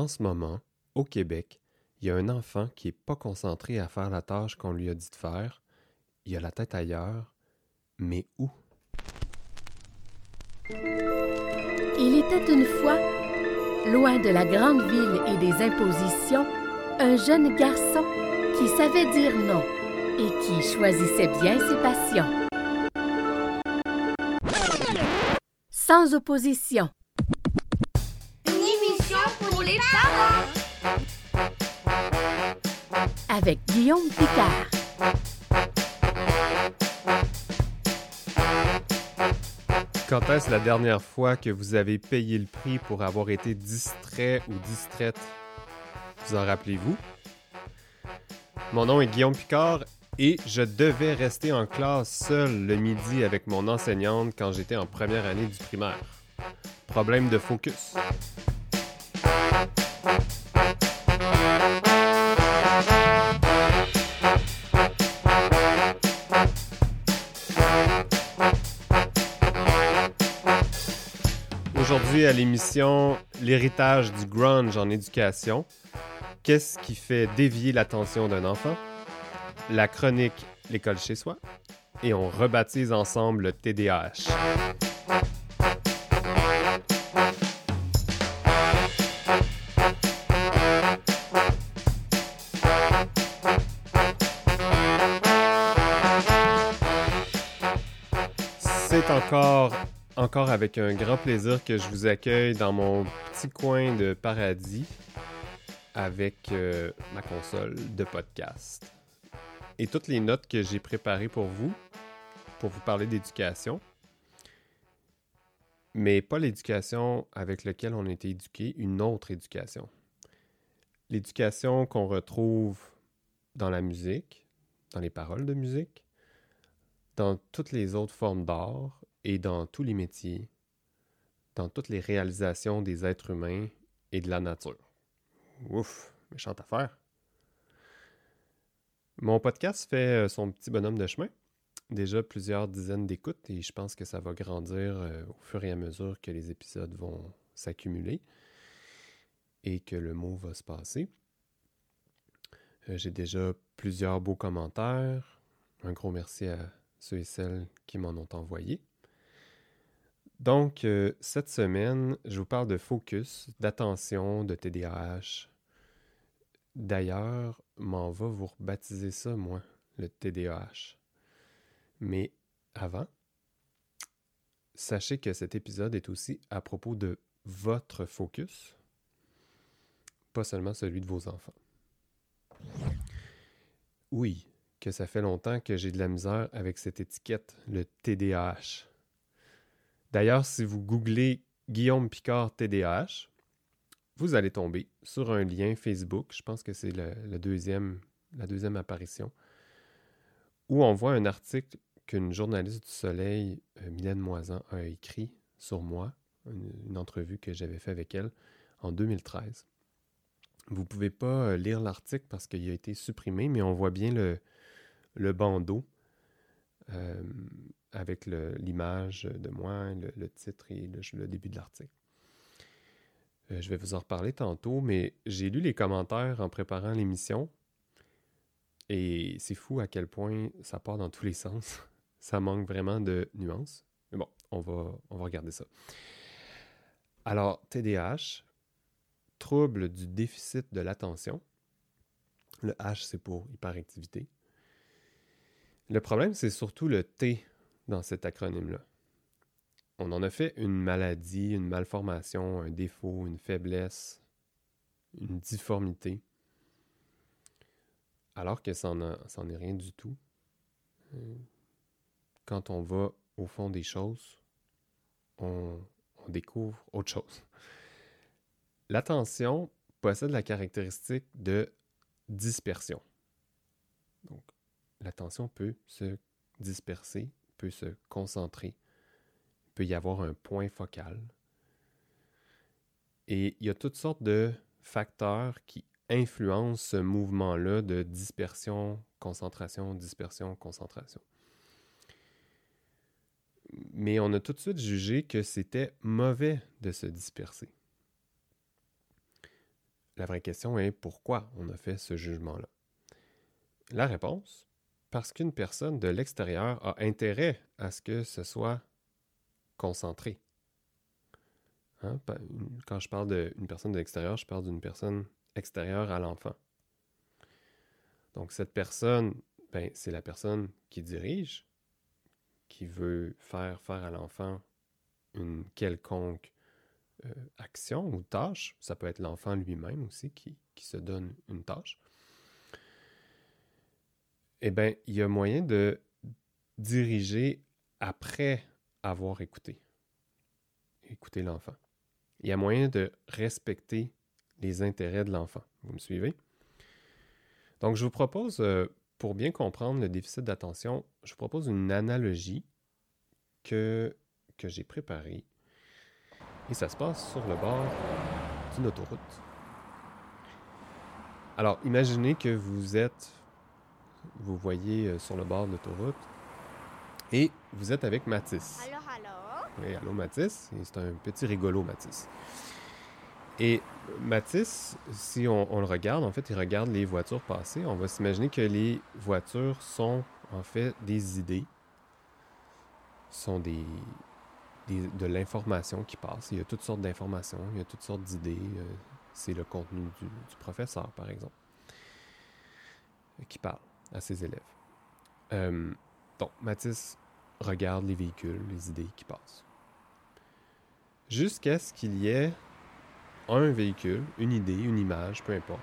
en ce moment, au Québec, il y a un enfant qui n'est pas concentré à faire la tâche qu'on lui a dit de faire. Il a la tête ailleurs. Mais où? Il était une fois, loin de la grande ville et des impositions, un jeune garçon qui savait dire non et qui choisissait bien ses passions. Sans opposition. Guillaume Picard. Quand est-ce la dernière fois que vous avez payé le prix pour avoir été distrait ou distraite? Vous en rappelez-vous? Mon nom est Guillaume Picard et je devais rester en classe seul le midi avec mon enseignante quand j'étais en première année du primaire. Problème de focus. À l'émission L'héritage du grunge en éducation. Qu'est-ce qui fait dévier l'attention d'un enfant? La chronique L'école chez soi. Et on rebaptise ensemble le TDAH. C'est encore, encore avec un grand plaisir que je vous accueille dans mon petit coin de paradis avec euh, ma console de podcast. Et toutes les notes que j'ai préparées pour vous, pour vous parler d'éducation, mais pas l'éducation avec laquelle on a été éduqué, une autre éducation. L'éducation qu'on retrouve dans la musique, dans les paroles de musique, dans toutes les autres formes d'art et dans tous les métiers, dans toutes les réalisations des êtres humains et de la nature. Ouf, méchante affaire. Mon podcast fait euh, son petit bonhomme de chemin. Déjà plusieurs dizaines d'écoutes et je pense que ça va grandir euh, au fur et à mesure que les épisodes vont s'accumuler et que le mot va se passer. Euh, J'ai déjà plusieurs beaux commentaires. Un gros merci à ceux et celles qui m'en ont envoyé. Donc, euh, cette semaine, je vous parle de focus, d'attention, de TDAH. D'ailleurs, m'en va vous rebaptiser ça, moi, le TDAH. Mais avant, sachez que cet épisode est aussi à propos de votre focus, pas seulement celui de vos enfants. Oui, que ça fait longtemps que j'ai de la misère avec cette étiquette, le TDAH. D'ailleurs, si vous googlez Guillaume Picard TDAH, vous allez tomber sur un lien Facebook, je pense que c'est la deuxième apparition, où on voit un article qu'une journaliste du Soleil, euh, Mylène Moisan, a écrit sur moi, une, entrevue que j'avais fait avec elle en 2013. Vous ne pouvez pas euh, lire l'article parce qu'il a été supprimé, mais on voit bien le, le bandeau euh, avec l'image de moi, le, titre et le, le début de l'article. Euh, je vais vous en reparler tantôt, mais j'ai lu les commentaires en préparant l'émission et c'est fou à quel point ça part dans tous les sens. Ça manque vraiment de nuances. Mais bon, on va, on va regarder ça. Alors, TDAH, trouble du déficit de l'attention. Le H, c'est pour hyperactivité. Le problème, c'est surtout le T dans cet acronyme-là. On en a fait une maladie, une malformation, un défaut, une faiblesse, une difformité, alors que ça n'en est rien du tout. Euh, Quand on va au fond des choses, on, on découvre autre chose. L'attention possède la caractéristique de dispersion. Donc, l'attention peut se disperser, peut se concentrer, il peut y avoir un point focal. Et il y a toutes sortes de facteurs qui influencent ce mouvement-là de dispersion, concentration, dispersion, concentration. Mais on a tout de suite jugé que c'était mauvais de se disperser. la vraie question est pourquoi on a fait ce jugement-là? La réponse, parce qu'une personne de l'extérieur a intérêt à ce que ce soit concentré. Hein, quand je parle d'une personne de l'extérieur, je parle d'une personne extérieure à l'enfant. Donc cette personne, ben, c'est la personne qui dirige, qui veut faire faire à l'enfant une quelconque euh, action ou tâche. Ça peut être l'enfant lui-même aussi qui, qui, se donne une tâche. Eh bien, il y a moyen de diriger après avoir écouté. Écouter l'enfant. Il y a moyen de respecter les intérêts de l'enfant. Vous me suivez? Donc, je vous propose, euh, pour bien comprendre le déficit d'attention, je vous propose une analogie que, que j'ai préparée. Et ça se passe sur le bord d'une autoroute. Alors, imaginez que vous êtes, vous voyez euh, sur le bord de l'autoroute, et vous êtes avec Mathis. Alors, alors? Oui, allô Mathis. C'est un petit rigolo, Mathis. Et Mathis, si on, le regarde, en fait, il regarde les voitures passer. On va s'imaginer que les voitures sont en fait des idées, sont des, de l'information qui passe. Il y a toutes sortes d'informations, il y a toutes sortes d'idées. Euh, c'est le contenu du, professeur, par exemple, qui parle à ses élèves. Euh, donc, Mathis regarde les véhicules, les idées qui passent. Jusqu'à ce qu'il y ait un véhicule, une idée, une image, peu importe,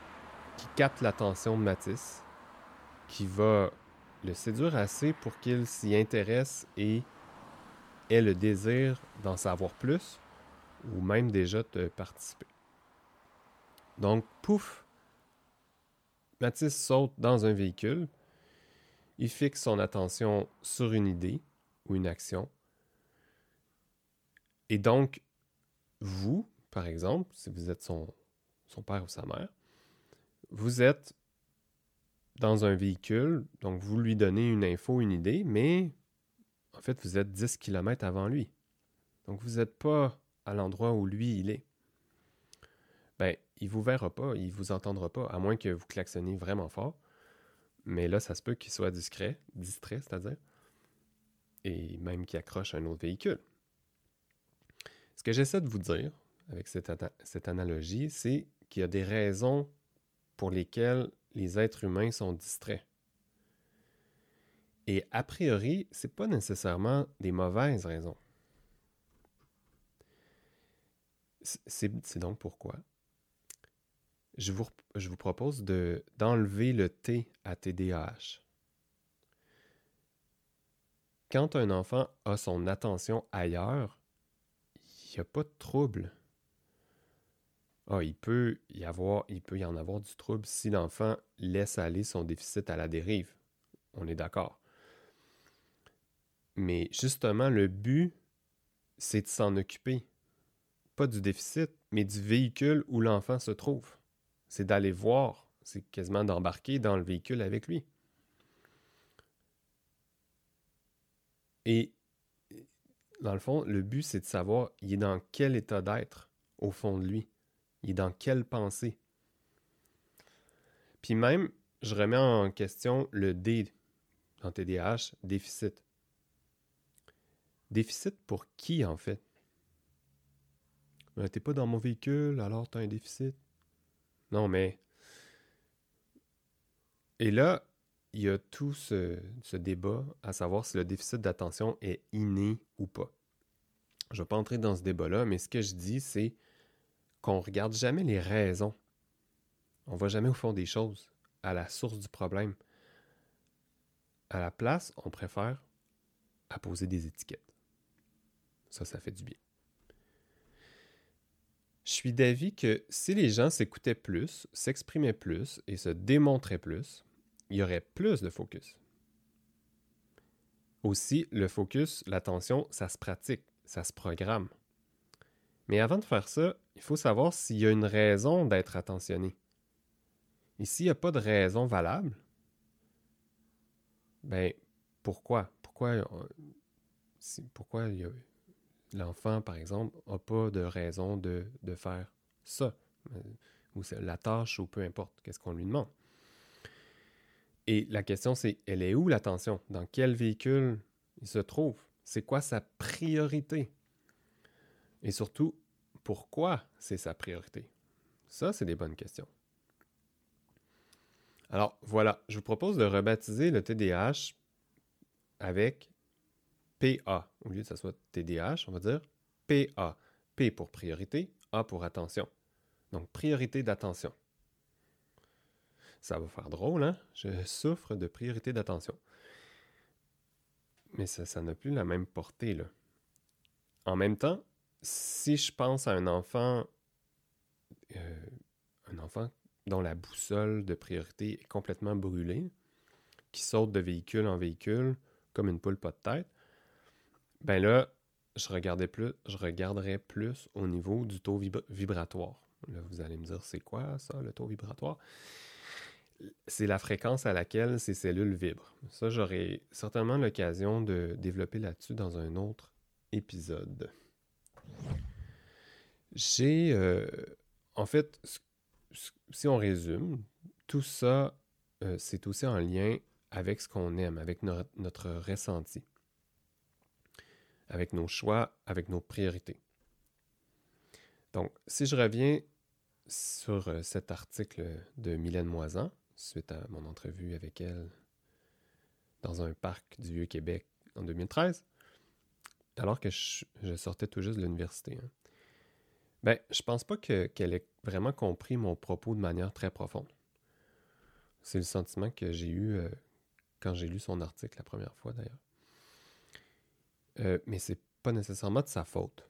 qui capte l'attention de Matisse, qui va le séduire assez pour qu'il s'y intéresse et ait le désir d'en savoir plus ou même déjà de participer. Donc, pouf, Matisse saute dans un véhicule, il fixe son attention sur une idée ou une action. Et donc, vous, par exemple, si vous êtes son, père ou sa mère, vous êtes dans un véhicule, donc vous lui donnez une info, une idée, mais en fait, vous êtes 10 km avant lui. Donc, vous n'êtes pas à l'endroit où lui, il est. Ben, il vous verra pas, il vous entendra pas, à moins que vous klaxonniez vraiment fort. Mais là, ça se peut qu'il soit discret, distrait, c'est-à-dire, et même qu'il accroche un autre véhicule. Ce que j'essaie de vous dire, avec cette, analogie, c'est qu'il y a des raisons pour lesquelles les êtres humains sont distraits. Et a priori, ce n'est pas nécessairement des mauvaises raisons. C'est donc pourquoi je vous, propose d'enlever le T à TDAH. Quand un enfant a son attention ailleurs, il n'y a pas de trouble. Ah, il peut y avoir, il peut y en avoir du trouble si l'enfant laisse aller son déficit à la dérive. On est d'accord. Mais justement, le but, c'est de s'en occuper. Pas du déficit, mais du véhicule où l'enfant se trouve. C'est d'aller voir, c'est quasiment d'embarquer dans le véhicule avec lui. Et dans le fond, le but, c'est de savoir, il est dans quel état d'être au fond de lui? Il est dans quelle pensée? Puis même, je remets en question le D dans TDAH, déficit. Déficit pour qui, en fait? Ben, t'es pas dans mon véhicule, alors t'as un déficit. Non, mais... Et là, il y a tout ce, débat à savoir si le déficit d'attention est inné ou pas. Je ne vais pas entrer dans ce débat-là, mais ce que je dis, c'est qu'on regarde jamais les raisons. On va jamais au fond des choses, à la source du problème. À la place, on préfère apposer des étiquettes. Ça, ça fait du bien. Je suis d'avis que si les gens s'écoutaient plus, s'exprimaient plus et se démontraient plus, il y aurait plus de focus. Aussi, le focus, l'attention, ça se pratique, ça se programme. Mais avant de faire ça, il faut savoir s'il y a une raison d'être attentionné. Et s'il n'y a pas de raison valable, ben pourquoi? Pourquoi, euh, pourquoi l'enfant, par exemple, n'a pas de raison de, faire ça? Euh, ou la tâche, ou peu importe, qu'est-ce qu'on lui demande. Et la question, c'est, elle est où l'attention? Dans quel véhicule il se trouve? C'est quoi sa priorité? Et surtout, pourquoi c'est sa priorité? Ça, c'est des bonnes questions. Alors voilà, je vous propose de rebaptiser le TDAH avec PA. Au lieu que ça soit TDAH, on va dire PA. P pour priorité, A pour attention. Donc priorité d'attention. Ça va faire drôle, hein? Je souffre de priorité d'attention. Mais ça n'a plus la même portée, là. En même temps, si je pense à un enfant, euh, un enfant dont la boussole de priorité est complètement brûlée, qui saute de véhicule en véhicule comme une poule pas de tête, ben là, je, regardais plus, je regarderais plus au niveau du taux vibratoire. Là, vous allez me dire, c'est quoi ça, le taux vibratoire? C'est la fréquence à laquelle ces cellules vibrent. Ça, j'aurai certainement l'occasion de développer là-dessus dans un autre épisode. J'ai, euh, en fait, si on résume, tout ça, euh, c'est aussi en lien avec ce qu'on aime, avec notre ressenti, avec nos choix, avec nos priorités. Donc, si je reviens sur euh, cet article de Mylène Moisan, suite à mon entrevue avec elle dans un parc du Vieux-Québec en 2013, alors que je, sortais tout juste de l'université. Hein. Ben, je pense pas qu'elle ait vraiment compris mon propos de manière très profonde. C'est le sentiment que j'ai eu euh, quand j'ai lu son article la première fois, d'ailleurs. Euh, mais c'est pas nécessairement de sa faute.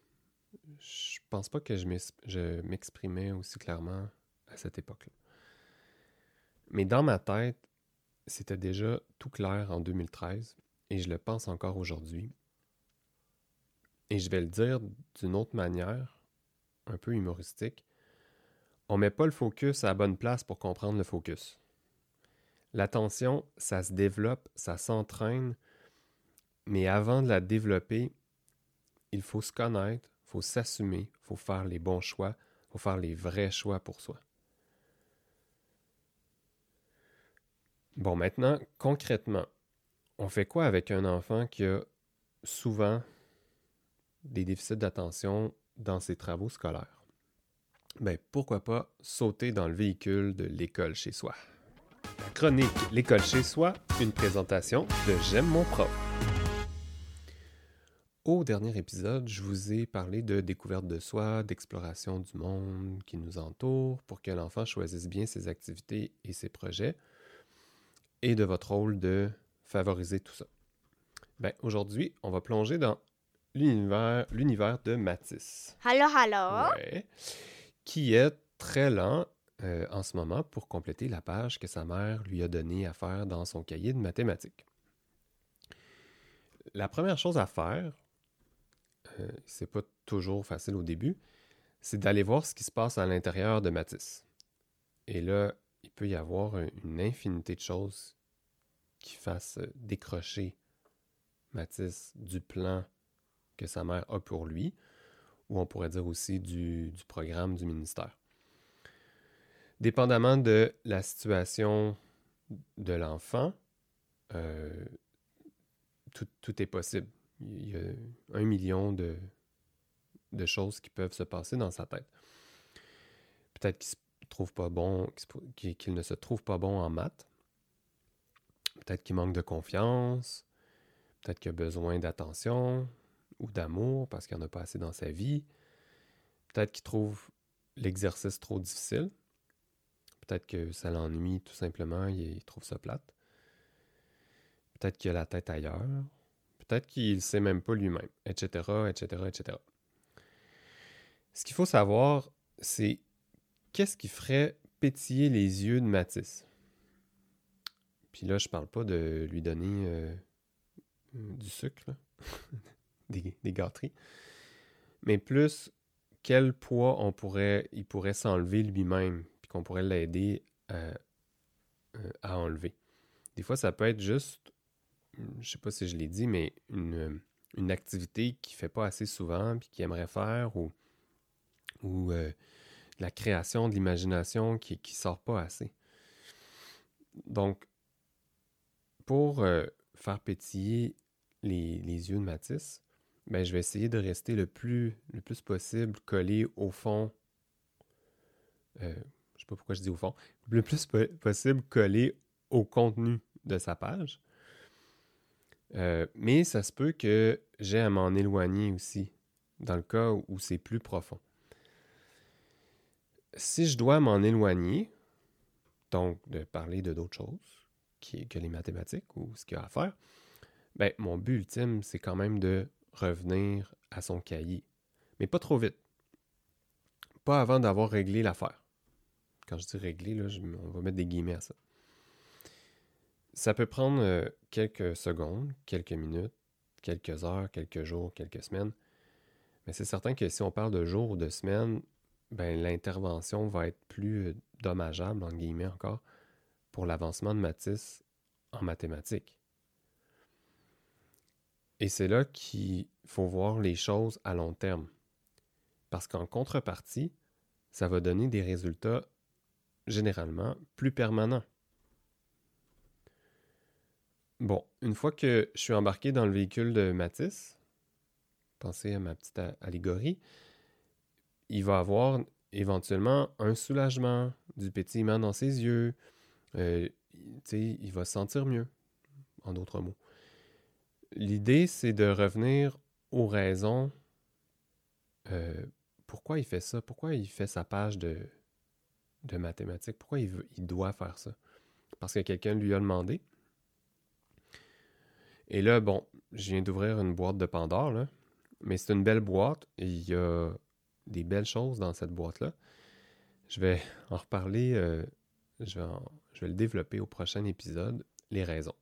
Je pense pas que je m'exprimais aussi clairement à cette époque-là. Mais dans ma tête, c'était déjà tout clair en 2013 et je le pense encore aujourd'hui. Et je vais le dire d'une autre manière un peu humoristique, on met pas le focus à la bonne place pour comprendre le focus. L'attention, ça se développe, ça s'entraîne, mais avant de la développer, il faut se connaître, il faut s'assumer, il faut faire les bons choix, il faut faire les vrais choix pour soi. Bon, maintenant, concrètement, on fait quoi avec un enfant qui a souvent des déficits d'attention dans ses travaux scolaires? Ben, pourquoi pas sauter dans le véhicule de l'école chez soi? La chronique L'école chez soi, une présentation de J'aime mon prof. Au dernier épisode, je vous ai parlé de découverte de soi, d'exploration du monde qui nous entoure pour que l'enfant choisisse bien ses activités et ses projets, et de votre rôle de favoriser tout ça. Ben, aujourd'hui, on va plonger dans l'univers de Matisse. Alors, alors. qui est très lent euh, en ce moment pour compléter la page que sa mère lui a donnée à faire dans son cahier de mathématiques. La première chose à faire, euh, c'est pas toujours facile au début, c'est d'aller voir ce qui se passe à l'intérieur de Matisse. Et là, il peut y avoir une infinité de choses qui fassent décrocher Matisse du plan que sa mère a pour lui, ou on pourrait dire aussi du, programme du ministère. Dépendamment de la situation de l'enfant, euh, tout, est possible. Il y a un million de, choses qui peuvent se passer dans sa tête. Peut-être qu'il trouve pas bon, qu'il ne se trouve pas bon en maths. Peut-être qu'il manque de confiance. Peut-être qu'il a besoin d'attention ou d'amour parce qu'il n'y en a pas assez dans sa vie. Peut-être qu'il trouve l'exercice trop difficile. Peut-être que ça l'ennuie tout simplement, il trouve ça plate. Peut-être qu'il a la tête ailleurs. Peut-être qu'il ne sait même pas lui-même, etc.. Ce qu'il faut savoir, c'est qu'est-ce qui ferait pétiller les yeux de Matisse? Puis là, je parle pas de lui donner euh, du sucre. des, gâteries. Mais plus quel poids il pourrait s'enlever lui-même, puis qu'on pourrait l'aider à, euh, à, enlever. Des fois, ça peut être juste, je sais pas si je l'ai dit, mais une, une activité qu'il fait pas assez souvent, puis qu'il aimerait faire, ou, ou euh, la création, de l'imagination qui ne sort pas assez. Donc, pour euh, faire pétiller les, les, yeux de Matisse, ben, je vais essayer de rester le plus, le plus possible collé au fond. Euh, je sais pas pourquoi je dis au fond. Le plus possible collé au contenu de sa page. Euh, mais ça se peut que j'ai à m'en éloigner aussi, dans le cas où c'est plus profond. Si je dois m'en éloigner, donc de parler de d'autres choses que les mathématiques ou ce qu'il y a à faire, ben, mon but ultime, c'est quand même de revenir à son cahier. Mais pas trop vite. Pas avant d'avoir réglé l'affaire. Quand je dis régler, là, on va mettre des guillemets à ça. Ça peut prendre euh, quelques secondes, quelques minutes, quelques heures, quelques jours, quelques semaines. Mais c'est certain que si on parle de jours ou de semaines, ben, l'intervention va être plus euh, dommageable, en guillemets encore, pour l'avancement de Matisse en mathématiques. Et c'est là qu'il faut voir les choses à long terme. Parce qu'en contrepartie, ça va donner des résultats généralement plus permanents. Bon, une fois que je suis embarqué dans le véhicule de Matisse, pensez à ma petite allégorie, il va avoir éventuellement un soulagement, du pétillement dans ses yeux, euh, il va se sentir mieux, en d'autres mots. L'idée, c'est de revenir aux raisons. Euh, pourquoi il fait ça? Pourquoi il fait sa page de, mathématiques? Pourquoi il, il doit faire ça? Parce que quelqu'un lui a demandé. Et là, bon, je viens d'ouvrir une boîte de Pandore, là, mais c'est une belle boîte il y a des belles choses dans cette boîte-là. Je vais en reparler, euh, je, vais je vais le développer au prochain épisode, les raisons.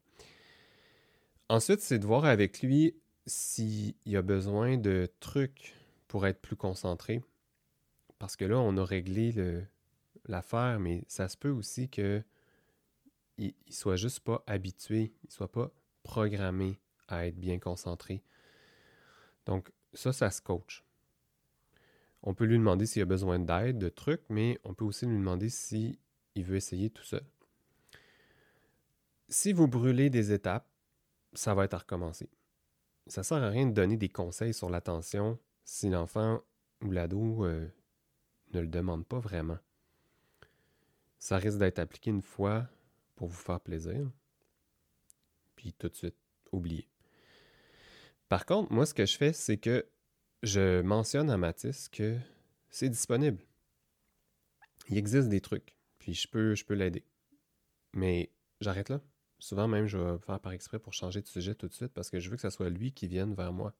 Ensuite, c'est de voir avec lui s'il y a besoin de trucs pour être plus concentré. Parce que là, on a réglé l'affaire, mais ça se peut aussi qu'il ne soit juste pas habitué, il soit pas programmé à être bien concentré. Donc, ça, ça se coach. On peut lui demander s'il a besoin d'aide, de trucs, mais on peut aussi lui demander s'il veut essayer tout seul. Si vous brûlez des étapes, ça va être à recommencer. Ça sert à rien de donner des conseils sur l'attention si l'enfant ou l'ado euh, ne le demande pas vraiment. Ça risque d'être appliqué une fois pour vous faire plaisir, tout de suite oublier. Par contre, moi, ce que je fais, c'est que je mentionne à Mathis que c'est disponible. Il existe des trucs, puis je peux, je peux l'aider. Mais j'arrête là. Souvent même, je vais faire par exprès pour changer de sujet tout de suite parce que je veux que ce soit lui qui vienne vers moi.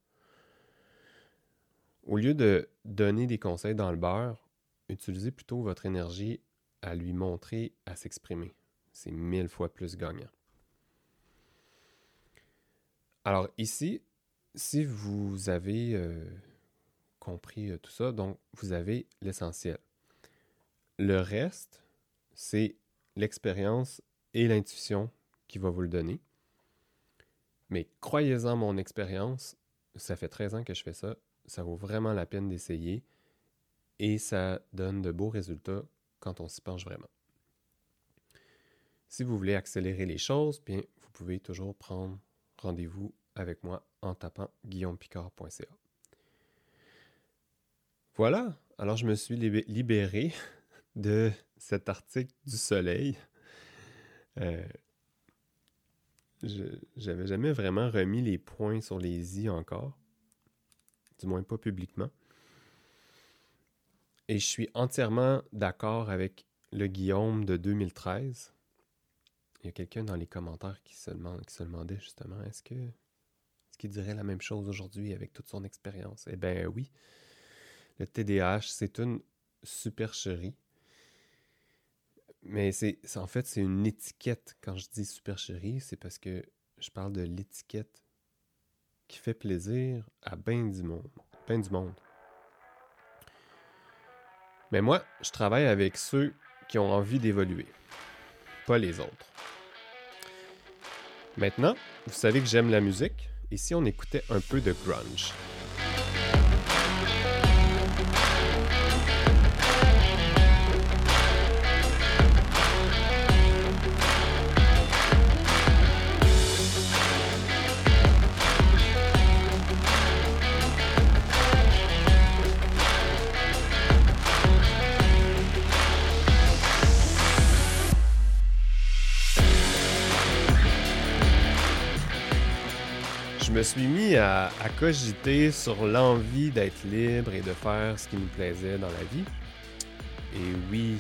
Au lieu de donner des conseils dans le beurre, utilisez plutôt votre énergie à lui montrer, à s'exprimer. C'est mille fois plus gagnant. Alors ici, si vous avez euh, compris euh, tout ça. Donc, vous avez l'essentiel. Le reste, c'est l'expérience et l'intuition qui va vous le donner. Mais croyez-en mon expérience, ça fait 13 ans que je fais ça, ça vaut vraiment la peine d'essayer et ça donne de beaux résultats quand on s'y penche vraiment. Si vous voulez accélérer les choses, bien, vous pouvez toujours prendre rendez-vous avec moi en tapant guillaumepicard.ca. Voilà, alors je me suis libéré de cet article du Soleil. Euh, J'avais jamais vraiment remis les points sur les i encore, du moins pas publiquement. Et je suis entièrement d'accord avec le Guillaume de 2013. Il y a quelqu'un dans les commentaires qui se, demandait justement est-ce que est-ce qu'il dirait la même chose aujourd'hui avec toute son expérience? Eh bien oui. Le TDAH, c'est une supercherie. Mais c'est en fait, c'est une étiquette. Quand je dis supercherie, c'est parce que je parle de l'étiquette qui fait plaisir à bien du monde. Ben du monde. Mais moi, je travaille avec ceux qui ont envie d'évoluer, pas les autres. Maintenant, vous savez que j'aime la musique, et si on écoutait un peu de grunge? Me suis mis à, cogiter sur l'envie d'être libre et de faire ce qui nous plaisait dans la vie. Et oui,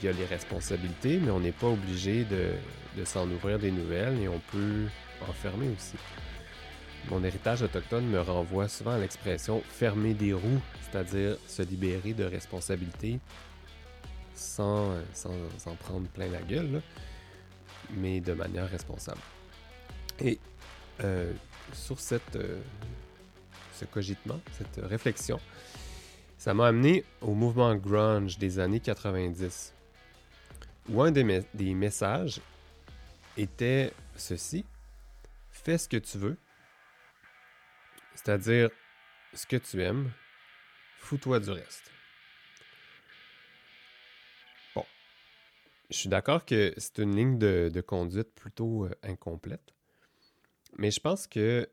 il y a les responsabilités, mais on n'est pas obligé de, s'en ouvrir des nouvelles et on peut en fermer aussi. Mon héritage autochtone me renvoie souvent à l'expression fermer des roues, c'est-à-dire se libérer de responsabilités sans, sans en prendre plein la gueule, mais de manière responsable. Et euh, sur cette, euh, ce cogitement, cette réflexion, ça m'a amené au mouvement grunge des années 90, où un des, des messages était ceci. Fais ce que tu veux, c'est-à-dire ce que tu aimes, fous-toi du reste. Bon, je suis d'accord que c'est une ligne de, de conduite plutôt euh, incomplète, mais je pense que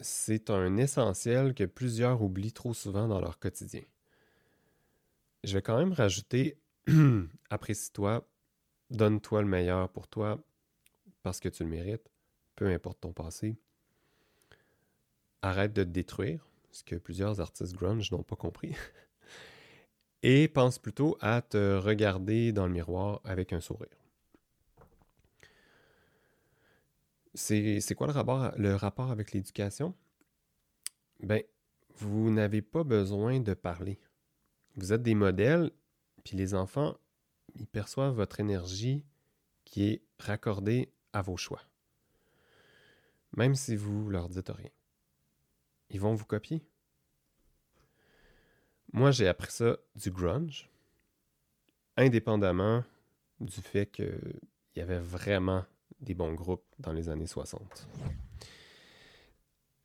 c'est un essentiel que plusieurs oublient trop souvent dans leur quotidien. Je vais quand même rajouter apprécie-toi, donne-toi le meilleur pour toi parce que tu le mérites, peu importe ton passé. Arrête de te détruire, ce que plusieurs artistes grunge n'ont pas compris. Et pense plutôt à te regarder dans le miroir avec un sourire. C'est c'est quoi le rapport, avec l'éducation? Ben, vous n'avez pas besoin de parler. Vous êtes des modèles, puis les enfants, ils perçoivent votre énergie qui est raccordée à vos choix. Même si vous leur dites rien. Ils vont vous copier. Moi, j'ai appris ça du grunge, indépendamment du fait qu'il y avait vraiment des bons groupes dans les années 60.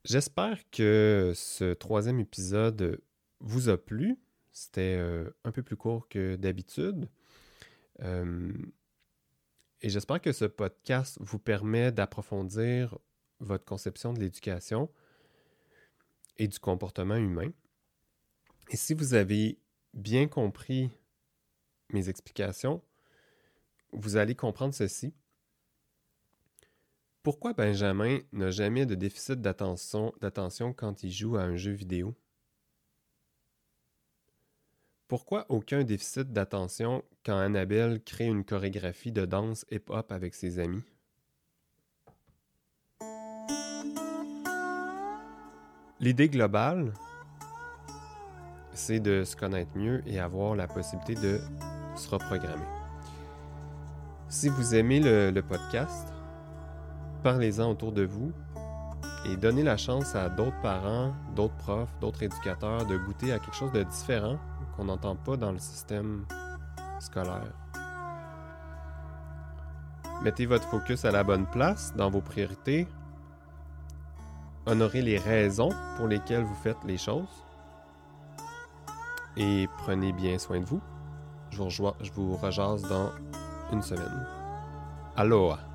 J'espère que ce troisième épisode vous a plu. C'était euh, un peu plus court que d'habitude. Euh, et j'espère que ce podcast vous permet d'approfondir votre conception de l'éducation et du comportement humain. Et si vous avez bien compris mes explications, vous allez comprendre ceci. Pourquoi Benjamin n'a jamais de déficit d'attention, quand il joue à un jeu vidéo? Pourquoi aucun déficit d'attention quand Annabelle crée une chorégraphie de danse hip-hop avec ses amis? L'idée globale, c'est de se connaître mieux et avoir la possibilité de se reprogrammer. Si vous aimez le podcast, parlez-en autour de vous et donnez la chance à d'autres parents, d'autres profs, d'autres éducateurs de goûter à quelque chose de différent qu'on n'entend pas dans le système scolaire. Mettez votre focus à la bonne place dans vos priorités. Honorez les raisons pour lesquelles vous faites les choses. Et prenez bien soin de vous. Je vous, rejoins- je vous dans une semaine. Aloha!